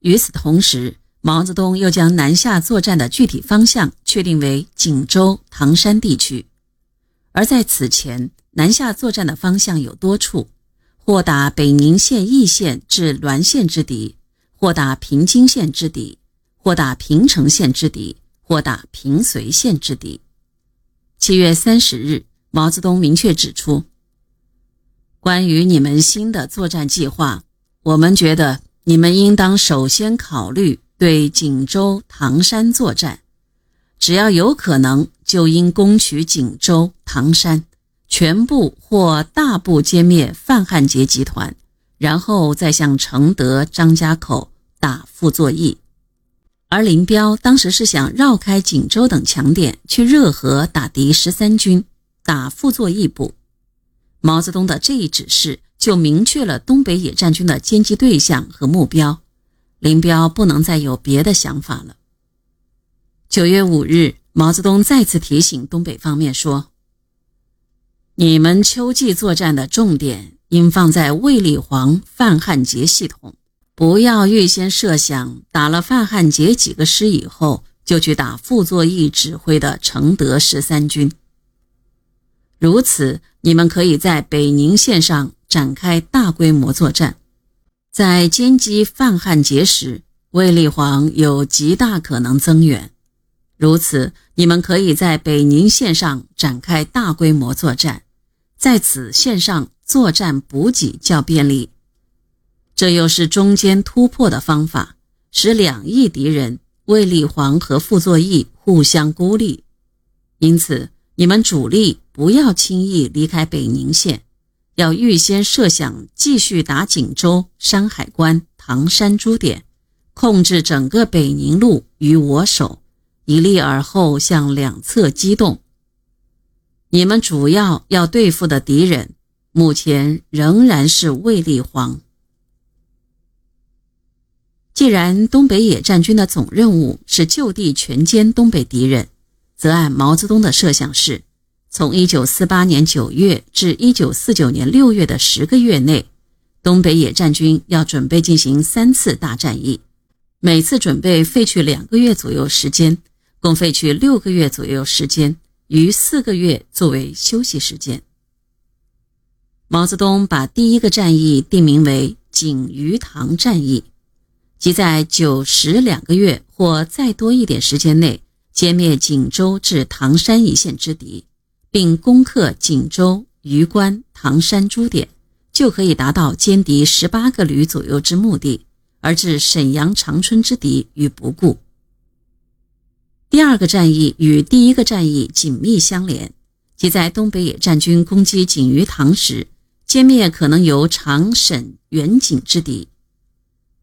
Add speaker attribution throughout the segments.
Speaker 1: 与此同时，毛泽东又将南下作战的具体方向确定为锦州、唐山地区。而在此前，南下作战的方向有多处：或打北宁县易县至滦县之敌，或打平津县之敌，或打平城县之敌，或打平绥县之敌。七月三十日，毛泽东明确指出。关于你们新的作战计划，我们觉得你们应当首先考虑对锦州、唐山作战。只要有可能，就应攻取锦州、唐山，全部或大部歼灭范汉杰集团，然后再向承德、张家口打傅作义。而林彪当时是想绕开锦州等强点，去热河打敌十三军，打傅作义部。毛泽东的这一指示，就明确了东北野战军的歼击对象和目标。林彪不能再有别的想法了。九月五日，毛泽东再次提醒东北方面说：“你们秋季作战的重点应放在卫立煌、范汉杰系统，不要预先设想打了范汉杰几个师以后，就去打傅作义指挥的承德十三军。”如此，你们可以在北宁线上展开大规模作战，在歼击范汉杰时，卫立煌有极大可能增援。如此，你们可以在北宁线上展开大规模作战，在此线上作战补给较便利。这又是中间突破的方法，使两翼敌人卫立煌和傅作义互相孤立。因此，你们主力。不要轻易离开北宁县，要预先设想继续打锦州、山海关、唐山诸点，控制整个北宁路于我手，以利而后向两侧机动。你们主要要对付的敌人，目前仍然是卫立煌。既然东北野战军的总任务是就地全歼东北敌人，则按毛泽东的设想是。从一九四八年九月至一九四九年六月的十个月内，东北野战军要准备进行三次大战役，每次准备费去两个月左右时间，共费去六个月左右时间，余四个月作为休息时间。毛泽东把第一个战役定名为锦余塘战役，即在九十两个月或再多一点时间内歼灭锦州至唐山一线之敌。并攻克锦州、榆关、唐山诸点，就可以达到歼敌十八个旅左右之目的，而置沈阳、长春之敌于不顾。第二个战役与第一个战役紧密相连，即在东北野战军攻击锦余塘时，歼灭可能由长沈、远景之敌。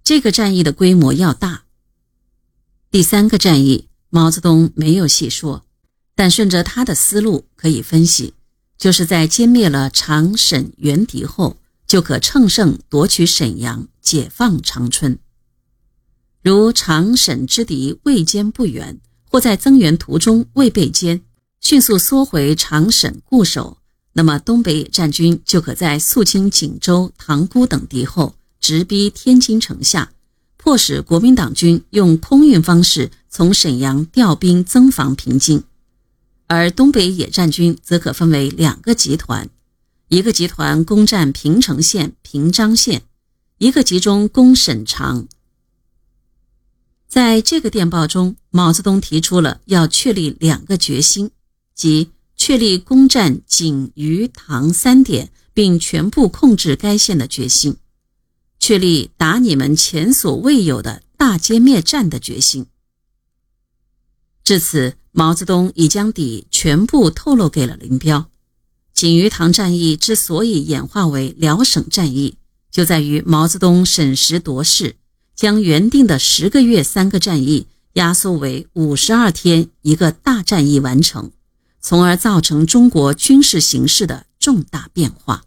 Speaker 1: 这个战役的规模要大。第三个战役，毛泽东没有细说。但顺着他的思路可以分析，就是在歼灭了长沈援敌后，就可乘胜夺取沈阳，解放长春。如长沈之敌未歼不援，或在增援途中未被歼，迅速缩回长沈固守，那么东北野战军就可在肃清锦州、塘沽等敌后，直逼天津城下，迫使国民党军用空运方式从沈阳调兵增防平津。而东北野战军则可分为两个集团，一个集团攻占平城县、平章县，一个集中攻沈长。在这个电报中，毛泽东提出了要确立两个决心，即确立攻占锦、余、唐三点，并全部控制该县的决心；确立打你们前所未有的大歼灭战的决心。至此。毛泽东已将底全部透露给了林彪。锦余塘战役之所以演化为辽沈战役，就在于毛泽东审时度势，将原定的十个月三个战役压缩为五十二天一个大战役完成，从而造成中国军事形势的重大变化。